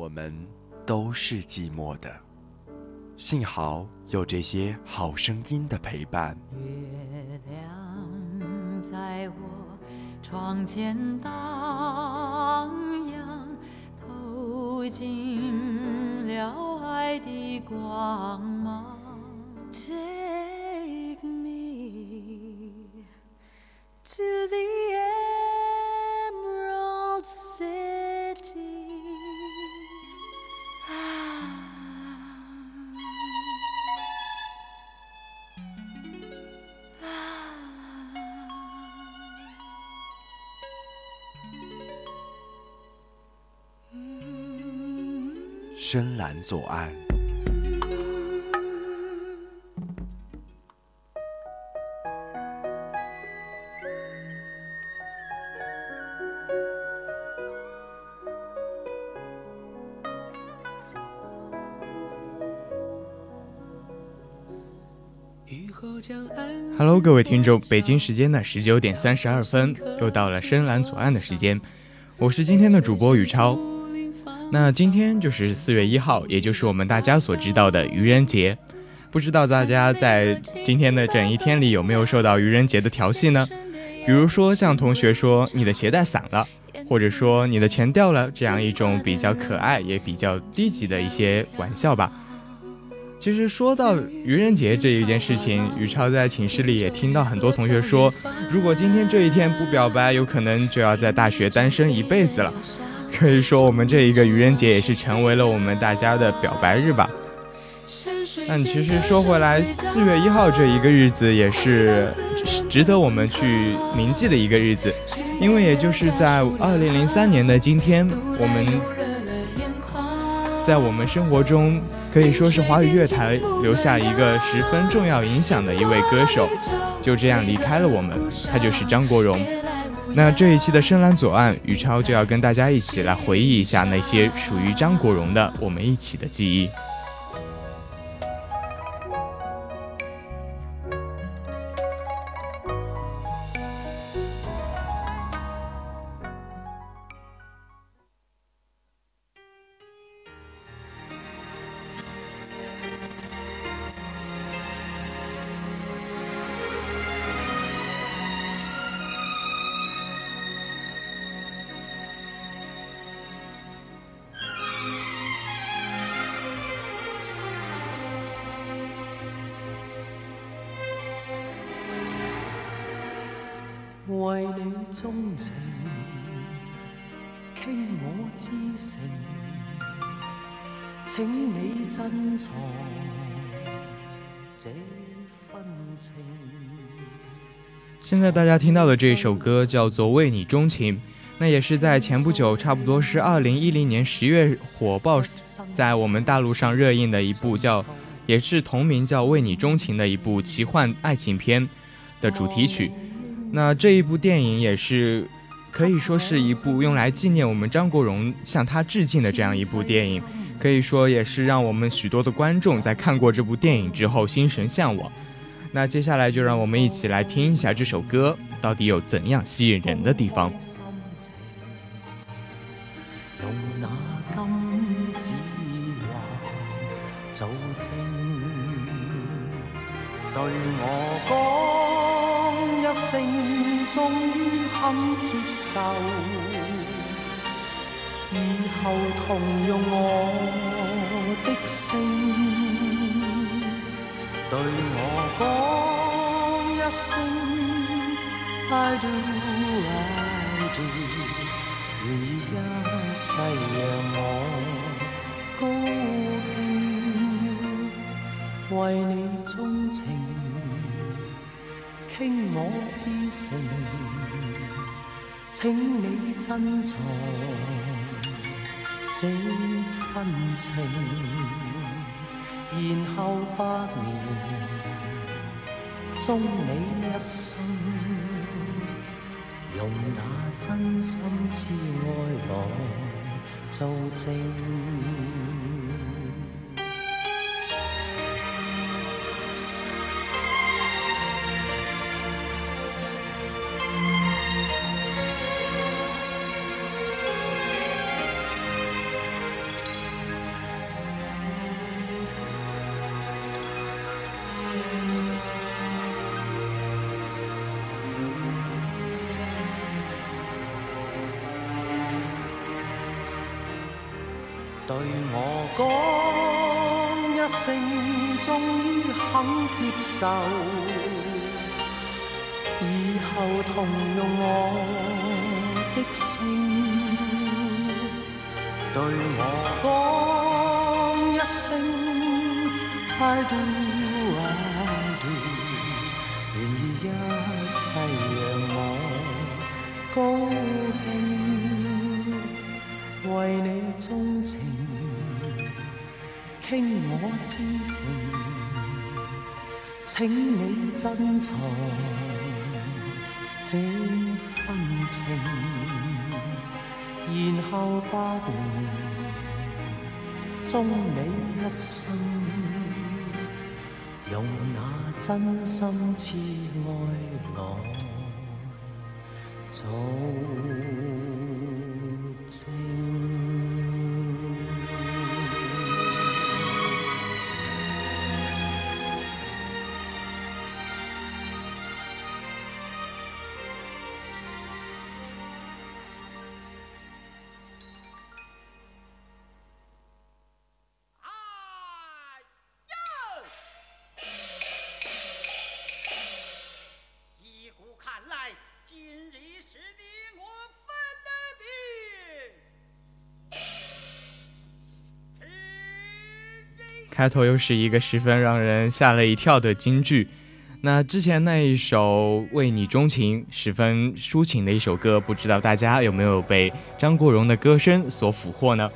我们都是寂寞的，幸好有这些好声音的陪伴。月亮在我窗前荡漾，透进了爱的光芒。Take me to the end. 深蓝左岸。Hello，各位听众，北京时间的十九点三十二分，又到了深蓝左岸的时间，我是今天的主播宇超。那今天就是四月一号，也就是我们大家所知道的愚人节。不知道大家在今天的整一天里有没有受到愚人节的调戏呢？比如说像同学说你的鞋带散了，或者说你的钱掉了，这样一种比较可爱也比较低级的一些玩笑吧。其实说到愚人节这一件事情，宇超在寝室里也听到很多同学说，如果今天这一天不表白，有可能就要在大学单身一辈子了。可以说，我们这一个愚人节也是成为了我们大家的表白日吧。但其实说回来，四月一号这一个日子也是值得我们去铭记的一个日子，因为也就是在二零零三年的今天，我们，在我们生活中可以说是华语乐坛留下一个十分重要影响的一位歌手，就这样离开了我们，他就是张国荣。那这一期的深蓝左岸，于超就要跟大家一起来回忆一下那些属于张国荣的我们一起的记忆。现在大家听到的这一首歌叫做《为你钟情》，那也是在前不久，差不多是二零一零年十月火爆在我们大陆上热映的一部叫，也是同名叫《为你钟情》的一部奇幻爱情片的主题曲。那这一部电影也是可以说是一部用来纪念我们张国荣，向他致敬的这样一部电影，可以说也是让我们许多的观众在看过这部电影之后心神向往。那接下来就让我们一起来听一下这首歌到底有怎样吸引人的地方用那甘之王走进对我讲一声终于肯接受以后同用我的心对我讲一声 I do I do，愿意一世让我高兴。为你钟情倾我至诚，请你珍藏这份情。然后百年终你一生，用那真心之爱来作证。对我讲一声，终于肯接受，以后同用我的姓。对我讲一声，爱。请你珍藏这份情，然后百年终你一生，用那真心痴爱。开头又是一个十分让人吓了一跳的金句。那之前那一首《为你钟情》十分抒情的一首歌，不知道大家有没有被张国荣的歌声所俘获呢？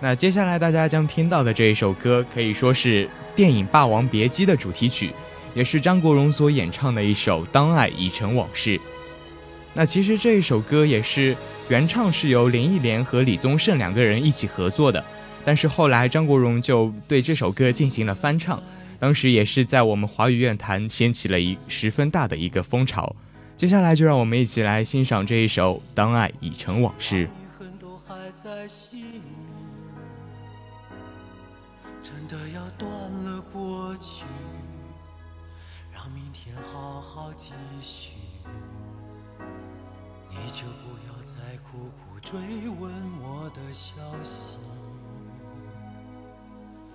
那接下来大家将听到的这一首歌，可以说是电影《霸王别姬》的主题曲，也是张国荣所演唱的一首《当爱已成往事》。那其实这一首歌也是原唱是由林忆莲和李宗盛两个人一起合作的。但是后来，张国荣就对这首歌进行了翻唱，当时也是在我们华语乐坛掀起了一十分大的一个风潮。接下来，就让我们一起来欣赏这一首《当爱已成往事》。真的的要要断了过去，让明天好好继续。你就不再苦苦追问我消息。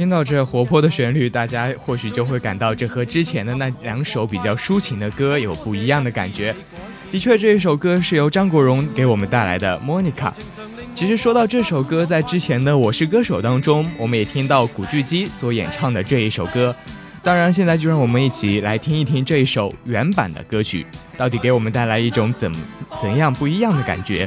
听到这活泼的旋律，大家或许就会感到这和之前的那两首比较抒情的歌有不一样的感觉。的确，这一首歌是由张国荣给我们带来的《Monica》。其实说到这首歌，在之前的《我是歌手》当中，我们也听到古巨基所演唱的这一首歌。当然，现在就让我们一起来听一听这一首原版的歌曲，到底给我们带来一种怎怎样不一样的感觉。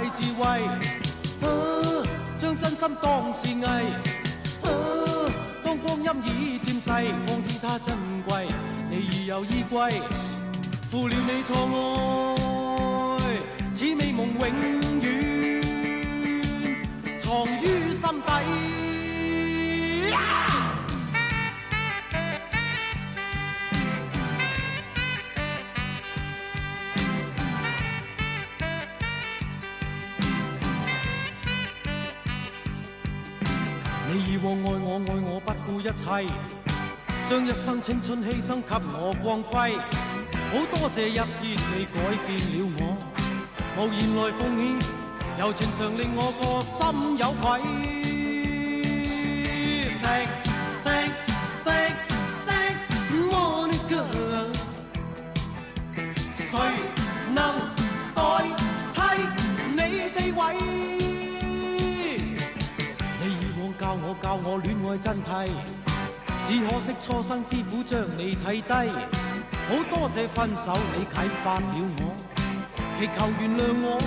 大智慧，将真心当善意，当光阴已渐逝，方知它珍贵。你已有衣归，负了你错爱，此美梦永远藏于心底。一将一生青春牺牲给我光辉，好多谢一天你改变了我，无言来奉献，柔情常令我个心有愧。Thanks Thanks Thanks Thanks Monica，谁能代替你地位？你以往教我教我恋爱真谛。只可惜初生之苦将你睇低，好多谢分手你启发了我，祈求原谅我，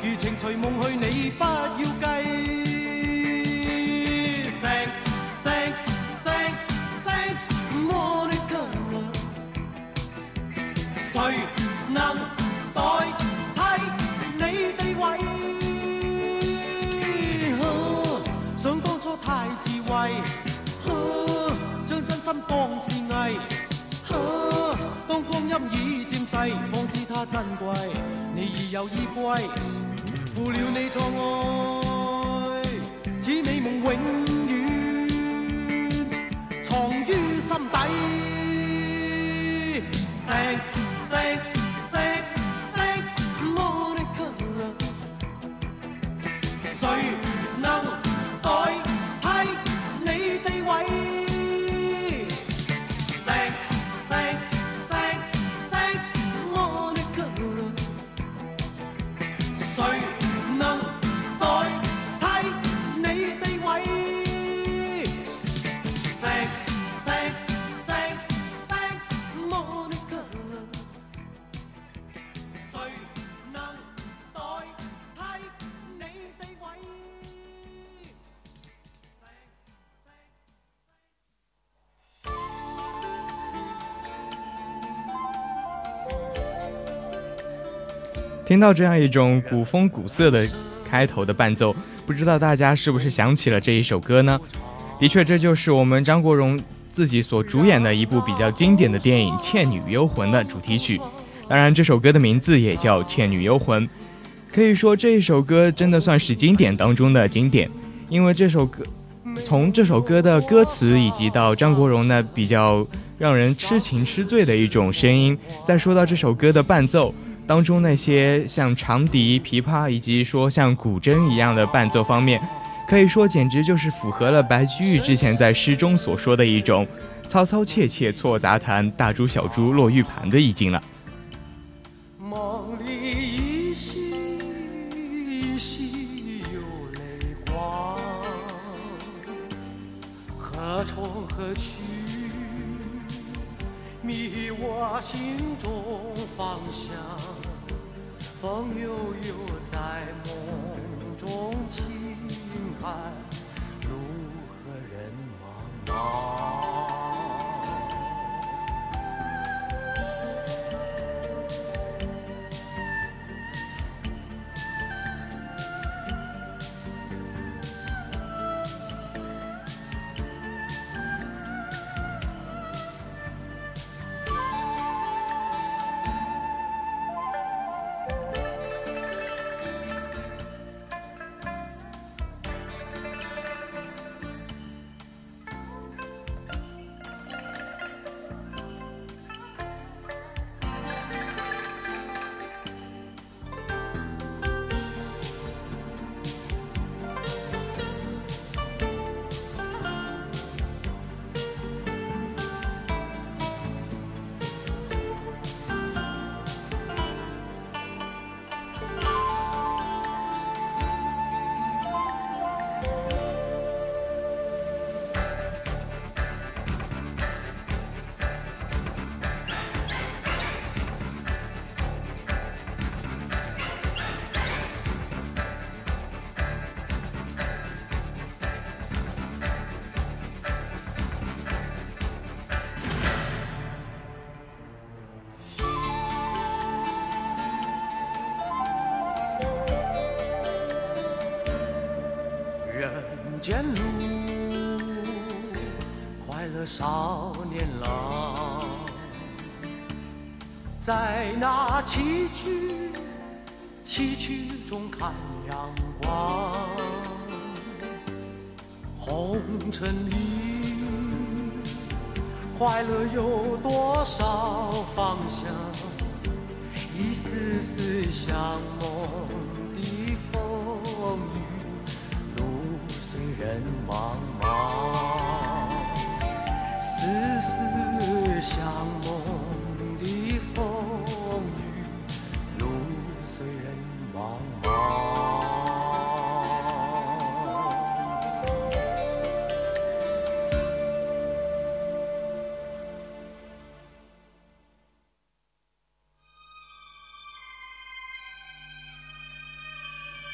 余情随梦去，你不要计。亏负了你，错我。听到这样一种古风古色的开头的伴奏，不知道大家是不是想起了这一首歌呢？的确，这就是我们张国荣自己所主演的一部比较经典的电影《倩女幽魂》的主题曲。当然，这首歌的名字也叫《倩女幽魂》。可以说，这一首歌真的算是经典当中的经典，因为这首歌，从这首歌的歌词，以及到张国荣的比较让人痴情痴醉的一种声音，再说到这首歌的伴奏。当中那些像长笛、琵琶，以及说像古筝一样的伴奏方面，可以说简直就是符合了白居易之前在诗中所说的一种“嘈嘈切切错杂弹，大珠小珠落玉盘”的意境了。梦里依依稀稀有泪光，何去？我心中方向。风悠悠，在梦中轻叹，路和人茫茫。在那崎岖崎岖中看阳光，红尘里快乐有多少方向？一丝丝想。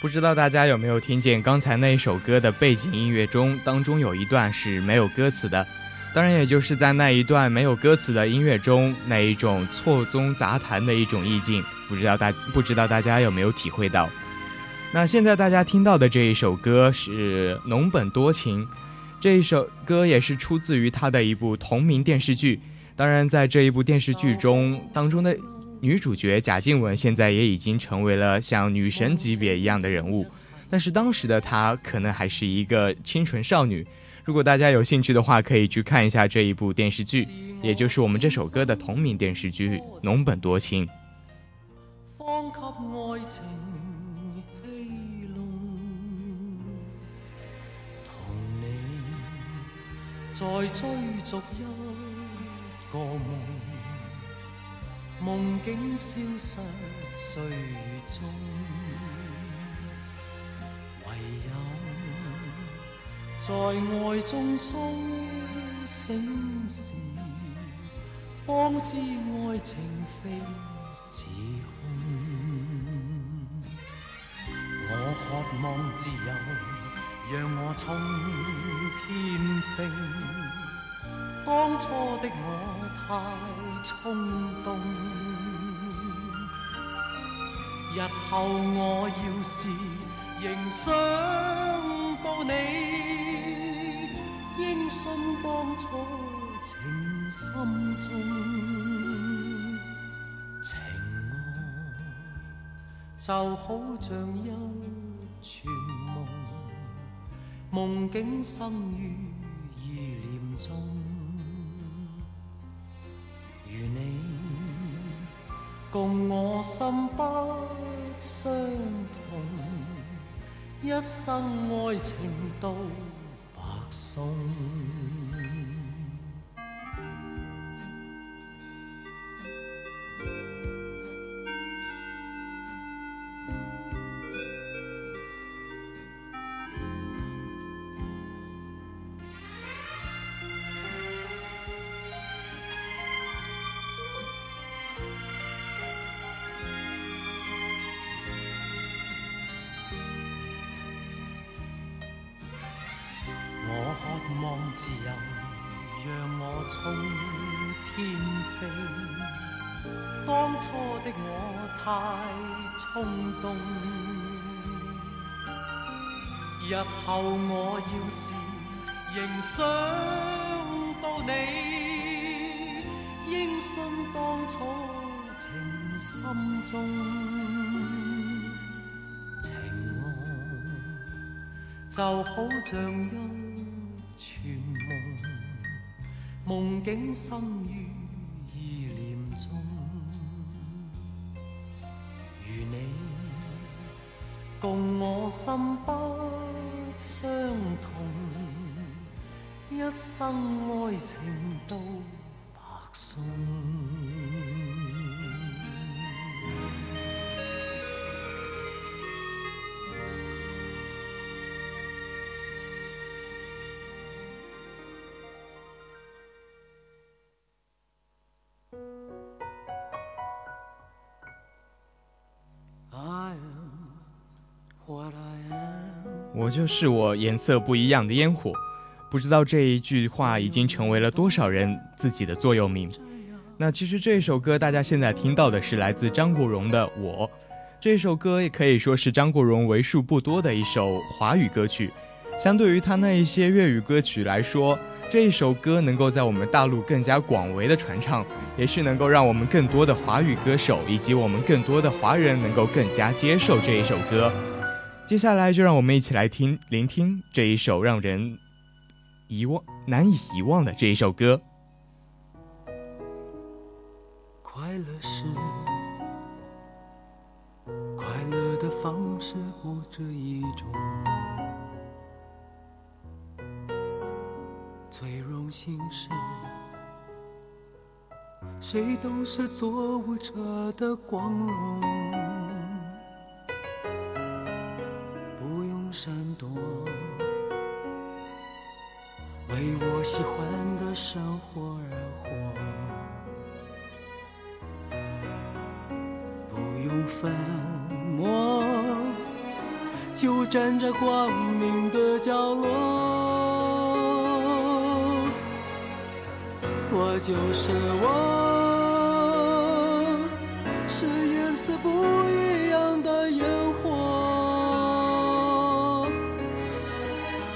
不知道大家有没有听见刚才那一首歌的背景音乐中，当中有一段是没有歌词的，当然也就是在那一段没有歌词的音乐中，那一种错综杂谈的一种意境，不知道大不知道大家有没有体会到？那现在大家听到的这一首歌是《侬本多情》，这一首歌也是出自于他的一部同名电视剧，当然在这一部电视剧中当中的。女主角贾静雯现在也已经成为了像女神级别一样的人物，但是当时的她可能还是一个清纯少女。如果大家有兴趣的话，可以去看一下这一部电视剧，也就是我们这首歌的同名电视剧《浓本多情》。爱情在追逐一个梦。梦境消失岁月中，唯有在爱中苏醒时，方知爱情非自空。我渴望自由，让我冲天飞。当初的我太冲动。日后我要是仍想到你，应信当初情深中，情爱就好像一串梦，梦境生于意念中，如你。共我心不相同，一生爱情道。当初的我太冲动，日后我要是仍想到你，应信当初情心中情爱，就好像一串梦，梦境深。心不相同，一生爱情都白送。我就是我，颜色不一样的烟火。不知道这一句话已经成为了多少人自己的座右铭。那其实这一首歌，大家现在听到的是来自张国荣的《我》。这首歌也可以说是张国荣为数不多的一首华语歌曲。相对于他那一些粤语歌曲来说，这一首歌能够在我们大陆更加广为的传唱，也是能够让我们更多的华语歌手以及我们更多的华人能够更加接受这一首歌。接下来就让我们一起来听、聆听这一首让人遗忘、难以遗忘的这一首歌。快乐是快乐的方式，或者一种最荣幸是，谁都是做舞者的光荣。闪躲，为我喜欢的生活而活，不用粉末，就站在光明的角落。我就是我，是颜色不。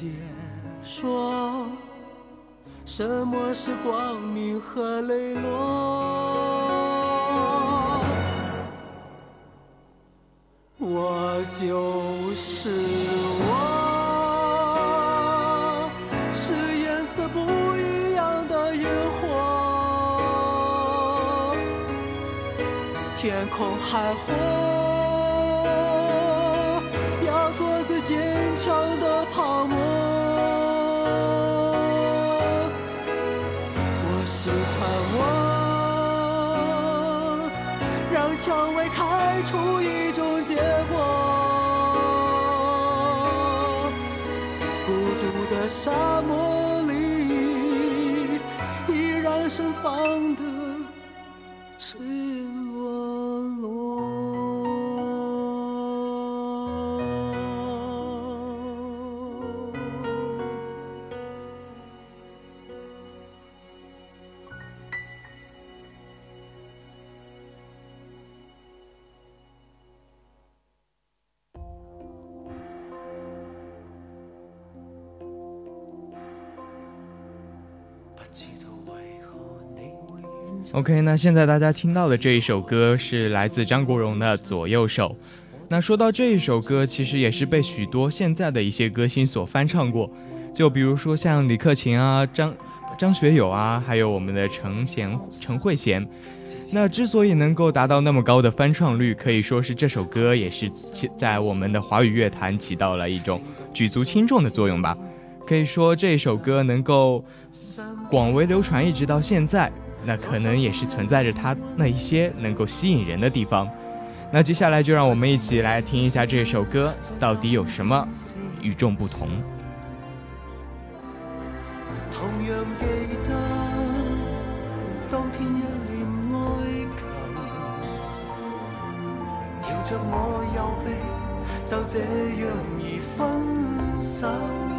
解说什么是光明和磊落？我就是我，是颜色不一样的烟火。天空海阔，要做最坚强。O.K. 那现在大家听到的这一首歌是来自张国荣的《左右手》。那说到这一首歌，其实也是被许多现在的一些歌星所翻唱过，就比如说像李克勤啊、张张学友啊，还有我们的陈贤陈慧娴。那之所以能够达到那么高的翻唱率，可以说是这首歌也是在我们的华语乐坛起到了一种举足轻重的作用吧。可以说这首歌能够。广为流传，一直到现在，那可能也是存在着它那一些能够吸引人的地方。那接下来就让我们一起来听一下这首歌到底有什么与众不同。同一我就分手。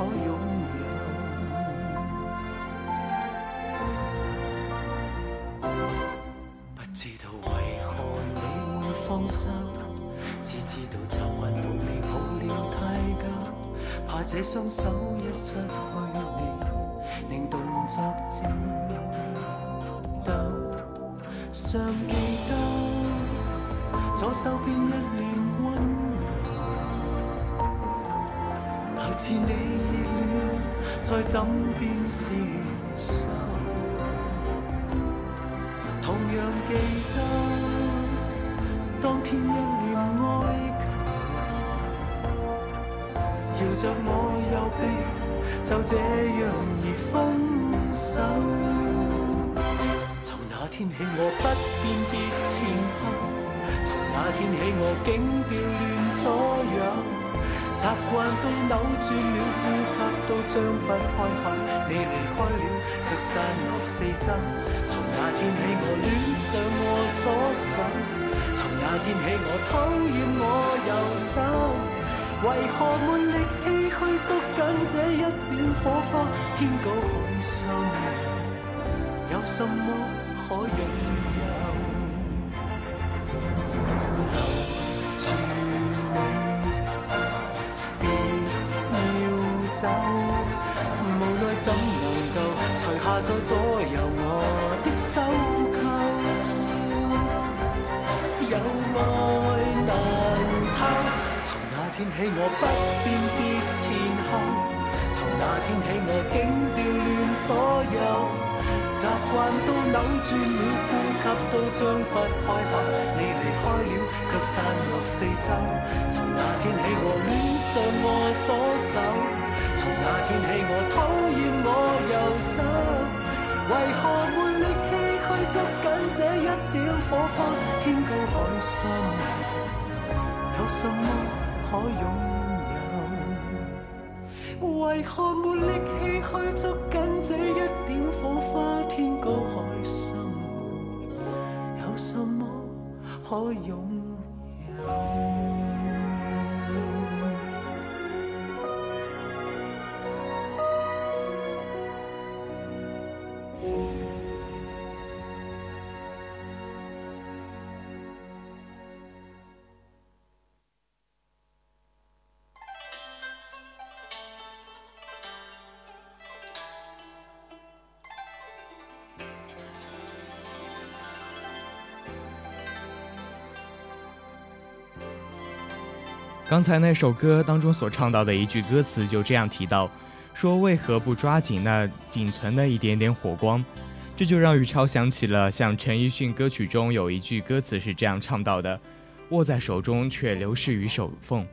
可拥有，不知道为何你会放手，只知道曾还无力抱了太久，怕这双手一失去你，令动作颤抖。常记得左手边一脸。是你热恋再怎变是谁算了呼吸都张不开口，你离开了，却散落四周。从那天起我恋上我左手，从那天起我讨厌我右手。为何没力气去捉紧这一点火花？天高海深，有什么可拥有？无奈怎能够除下再左右我的手扣？有爱难偷，从那天起我不辨别前后，从那天起我竟调乱左右，习惯都扭转了，呼吸都张不开口。散落四周。从那天起，我恋上我左手。从那天起，我讨厌我右手。为何没力气去捉紧这一点火花？天高海深，有什么可拥有？为何没力气去捉紧这一点火花？天高海深，有什么可拥？刚才那首歌当中所唱到的一句歌词就这样提到，说为何不抓紧那仅存的一点点火光？这就让宇超想起了，像陈奕迅歌曲中有一句歌词是这样唱到的：握在手中却流逝于手缝。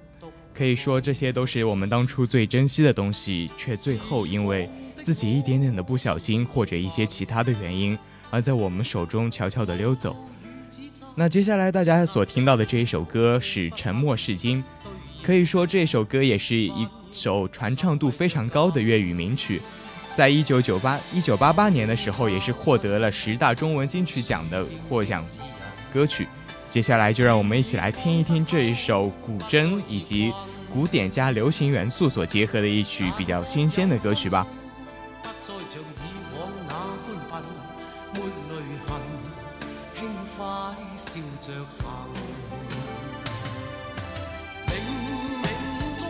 可以说，这些都是我们当初最珍惜的东西，却最后因为自己一点点的不小心，或者一些其他的原因，而在我们手中悄悄地溜走。那接下来大家所听到的这一首歌是《沉默是金》，可以说这首歌也是一首传唱度非常高的粤语名曲，在一九九八一九八八年的时候也是获得了十大中文金曲奖的获奖歌曲。接下来就让我们一起来听一听这一首古筝以及古典加流行元素所结合的一曲比较新鲜的歌曲吧。着贫，冥冥中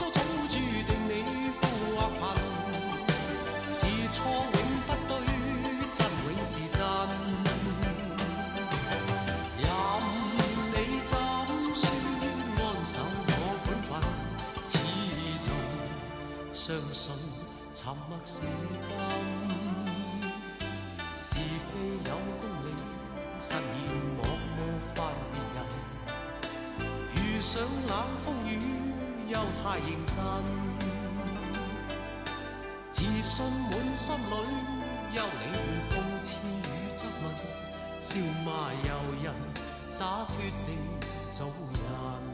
都早注定你富或贫，是错永不对，真永是真。任你怎说安守我本份，始终相信沉默是金。是非有功理，失了。上冷風雨，又太認真。自信滿心裏，休理会諷刺與質問。笑骂由人，洒脱地做人。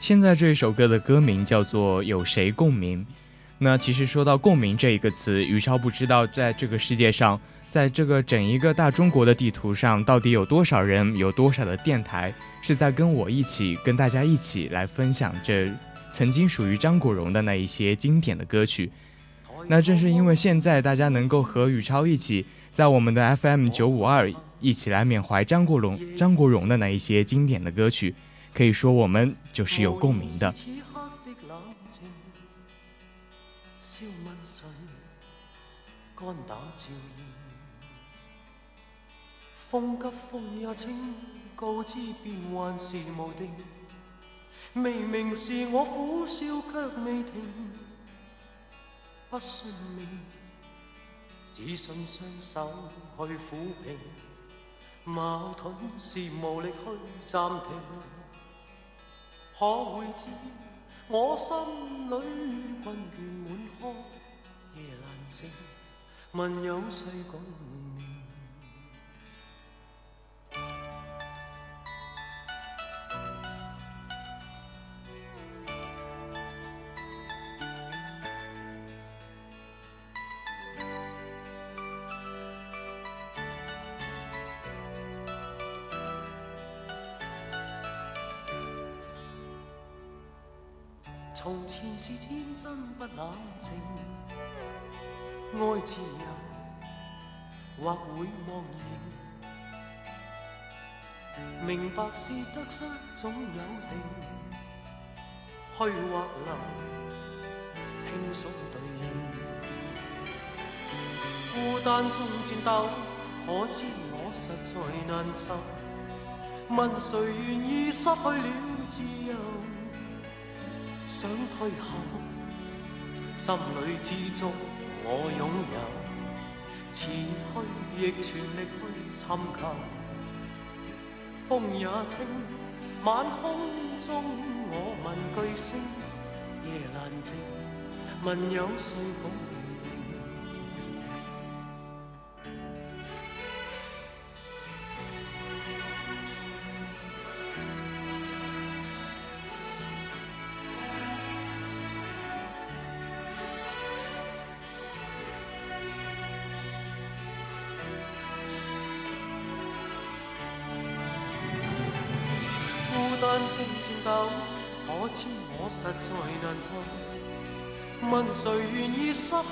现在这首歌的歌名叫做《有谁共鸣》。那其实说到共鸣这一个词，宇超不知道在这个世界上，在这个整一个大中国的地图上，到底有多少人，有多少的电台是在跟我一起，跟大家一起来分享这曾经属于张国荣的那一些经典的歌曲。那正是因为现在大家能够和宇超一起，在我们的 FM 九五二一起来缅怀张国荣，张国荣的那一些经典的歌曲，可以说我们就是有共鸣的。肝胆照映，风急风也清，告知变幻是无定。明明是我苦笑却未停，不信命，只信双手去抚平。矛盾是无力去暂停，可会知我心里困倦满腔，夜难静。问有谁共念？从前是天真不冷静。爱自由，或会忘形。明白是得失，总有定。去或留，轻松对应。孤单中战斗，可知我实在难受。问谁愿意失去了自由？想退后，心里之中。我拥有，前去亦全力去寻求。风也清，晚空中我问句星，夜阑静，问有谁共？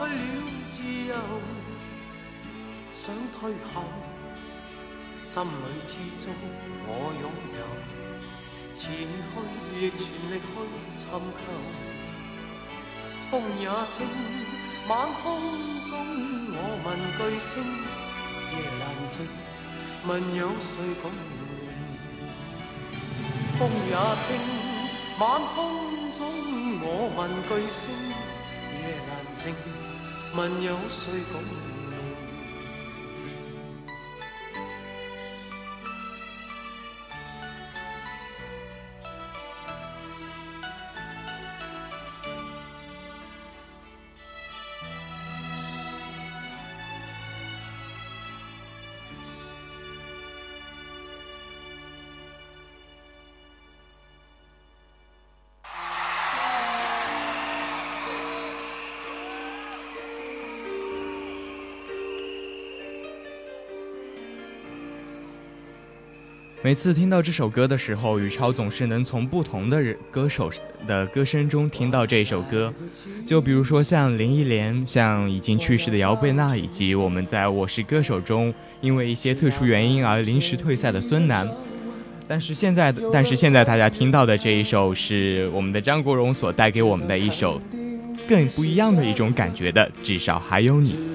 去了自由，想退后，心里之中我拥有，前去亦全力去寻求。风也清，晚空中我问巨星，夜难静，问有谁共鸣？风也清，晚空中我问巨星，夜难静。问有谁共？每次听到这首歌的时候，宇超总是能从不同的歌手的歌声中听到这一首歌。就比如说像林忆莲，像已经去世的姚贝娜，以及我们在《我是歌手》中因为一些特殊原因而临时退赛的孙楠。但是现在，但是现在大家听到的这一首是我们的张国荣所带给我们的一首更不一样的一种感觉的，至少还有你。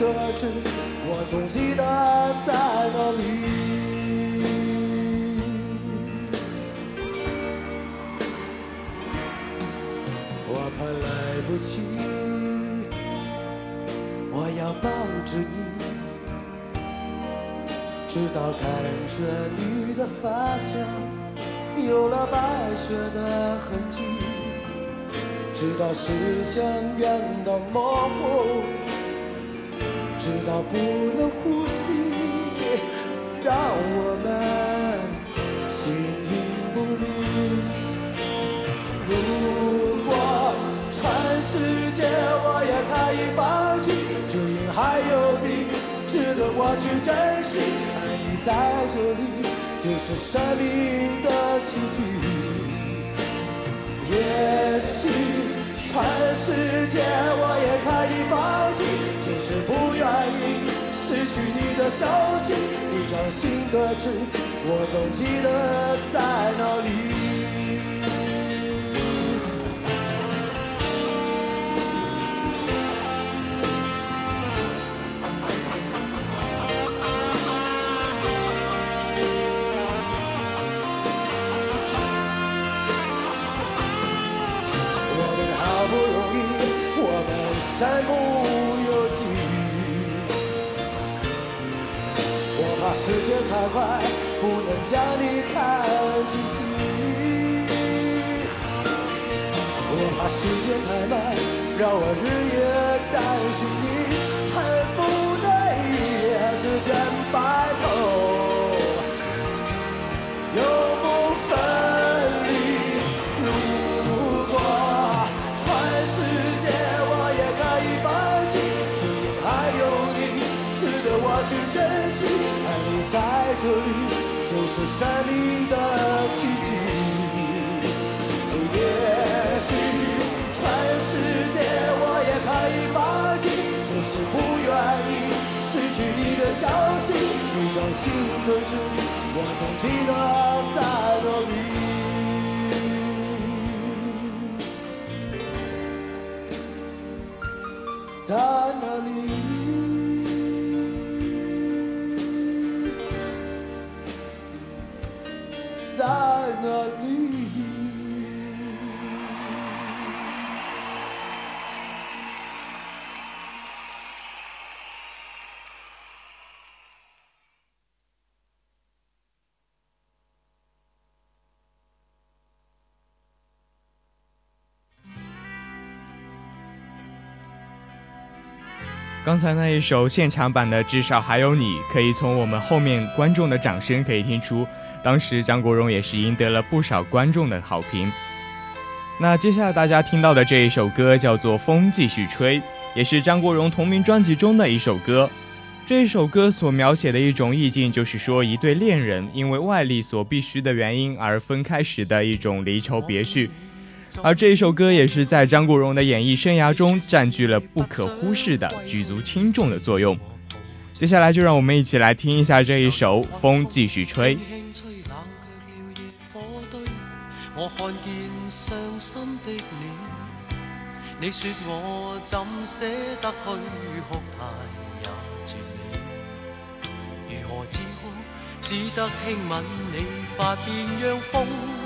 的知，我总记得在哪里。我怕来不及，我要抱着你，直到感觉你的发香有了白雪的痕迹，直到视线变得模糊。直到不能呼吸，让我们形影不离。如果全世界我也可以放弃，只因还有你值得我去珍惜。而你在这里就是生命的奇迹。也许全世界我也可以放弃。只是不愿意失去你的消息，你掌心的痣，我总记得在哪里。不能将你看仔细，我怕时间太慢，让我日夜担心。心对峙，我总记得在哪里，在哪里？刚才那一首现场版的《至少还有你》，可以从我们后面观众的掌声可以听出，当时张国荣也是赢得了不少观众的好评。那接下来大家听到的这一首歌叫做《风继续吹》，也是张国荣同名专辑中的一首歌。这一首歌所描写的一种意境，就是说一对恋人因为外力所必须的原因而分开时的一种离愁别绪。而这一首歌也是在张国荣的演艺生涯中占据了不可忽视的举足轻重的作用。接下来就让我们一起来听一下这一首《风继续吹》。得你，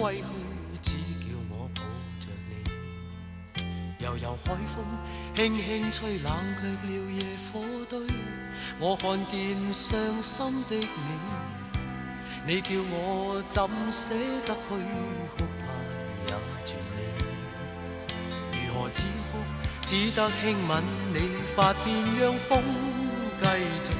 归去，只叫我抱着你。悠悠海风轻轻吹，冷却了夜火堆。我看见伤心的你，你叫我怎舍得去哭？台也绝了，如何止哭？只得轻吻你发边，让风继续。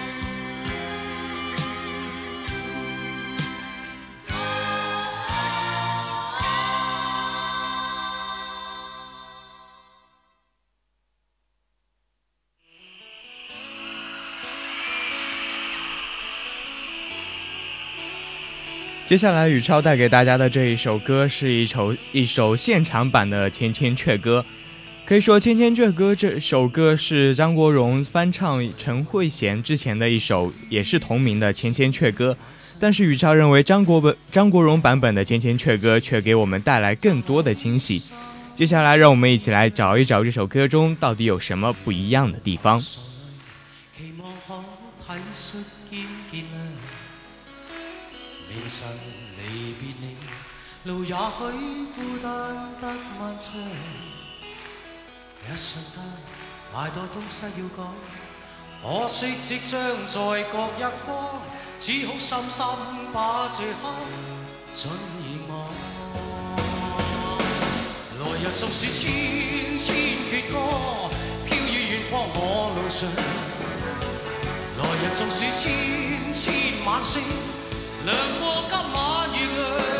接下来，宇超带给大家的这一首歌是一首一首现场版的《千千阙歌》。可以说，《千千阙歌》这首歌是张国荣翻唱陈慧娴之前的一首，也是同名的《千千阙歌》。但是，宇超认为张国本张国荣版本的《千千阙歌》却给我们带来更多的惊喜。接下来，让我们一起来找一找这首歌中到底有什么不一样的地方。路也许孤单得漫长，一瞬间太多东西要讲，可惜即将在各一方，只好深深把这刻尽遗忘。来日纵使千千阙歌，飘于远方我路上。来日纵使千千晚星，亮过今晚月亮。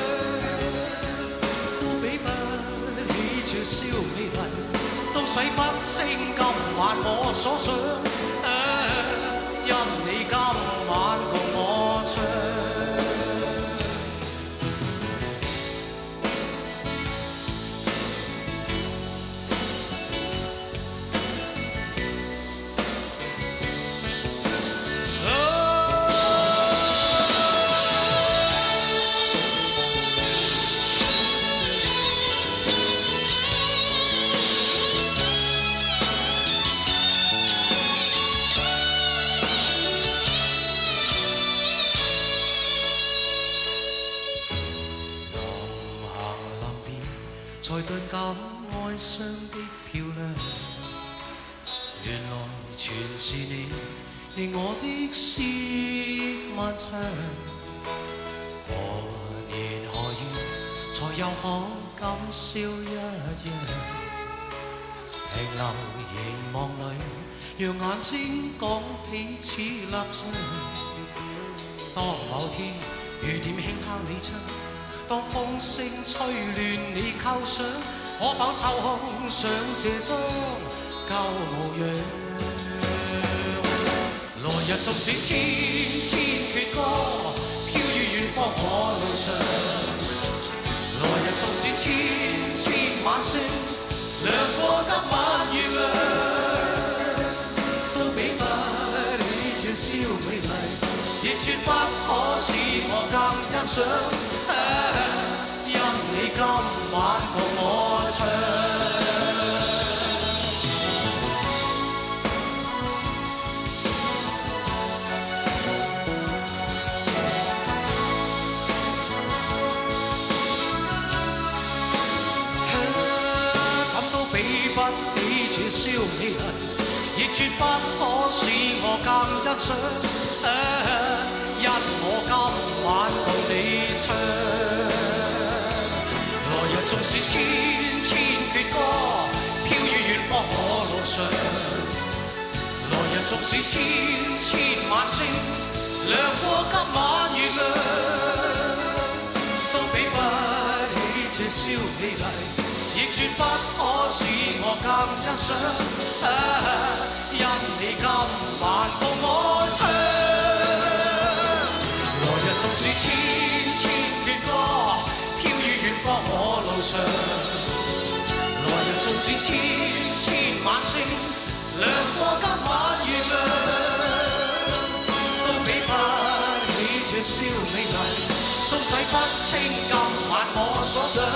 不息，今晚我所想。是漫长，何年何月才又可感笑一样？停留凝望里，让眼睛讲彼此立场。当某天雨点轻敲你窗，当风声吹乱你构想，可否抽空想这张旧模样？来日纵使千千阙歌飘于远方我路上，来日纵使千千晚星亮过今晚月亮，都比不起这宵美丽，亦绝不可使我更欣赏。因你今晚共我唱。亦绝不可使我更欣赏，因我今晚共你唱。来日纵是千千阙歌，飘于远方我路上。来日纵是千千晚星，亮过今晚月亮，都比不起这宵美丽。绝不可使我更欣赏，因你今晚共我唱。来日纵使千千阙歌飘于远方我路上，来日纵使千千晚星亮过今晚月亮，都比不起这宵美丽，都洗不清今晚我所想，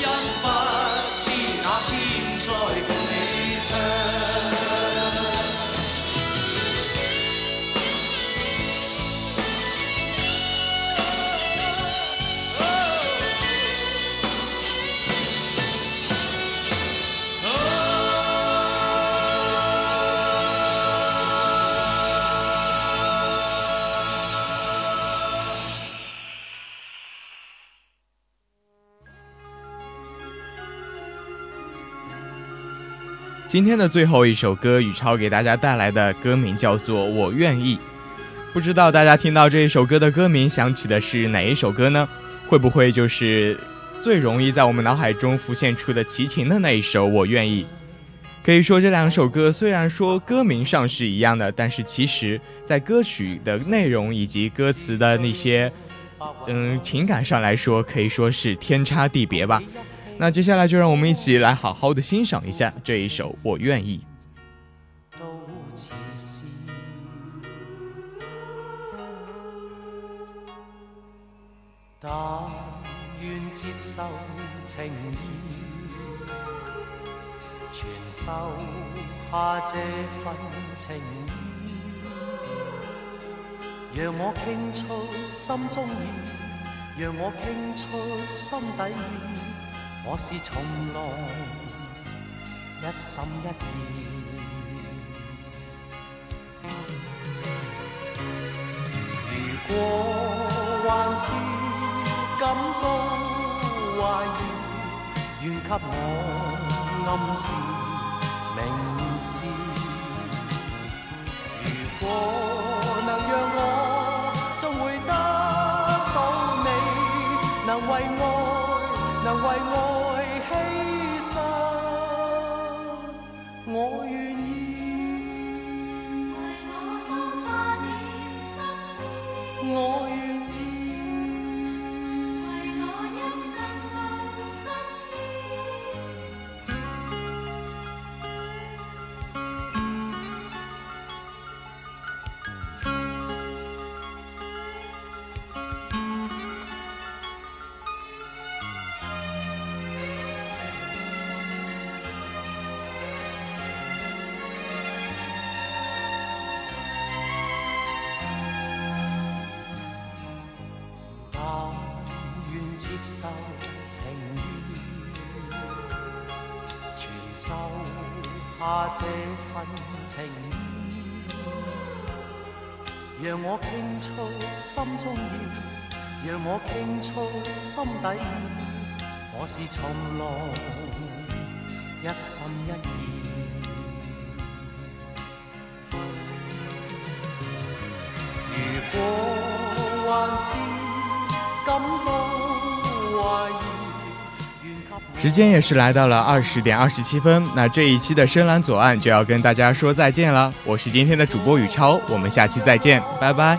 因不。joy. 今天的最后一首歌，宇超给大家带来的歌名叫做《我愿意》。不知道大家听到这一首歌的歌名，想起的是哪一首歌呢？会不会就是最容易在我们脑海中浮现出的齐秦的那一首《我愿意》？可以说这两首歌虽然说歌名上是一样的，但是其实在歌曲的内容以及歌词的那些，嗯，情感上来说，可以说是天差地别吧。那接下来就让我们一起来好好的欣赏一下这一首《我愿意》。都愿接受情意，全收下这份情意，让我倾出心中意，让我倾出心底意，我是从来一心一意，如果还是感到怀疑，愿给我暗示、明示。如果。时间也是来到了二十点二十七分，那这一期的深蓝左岸就要跟大家说再见了。我是今天的主播宇超，我们下期再见，拜拜。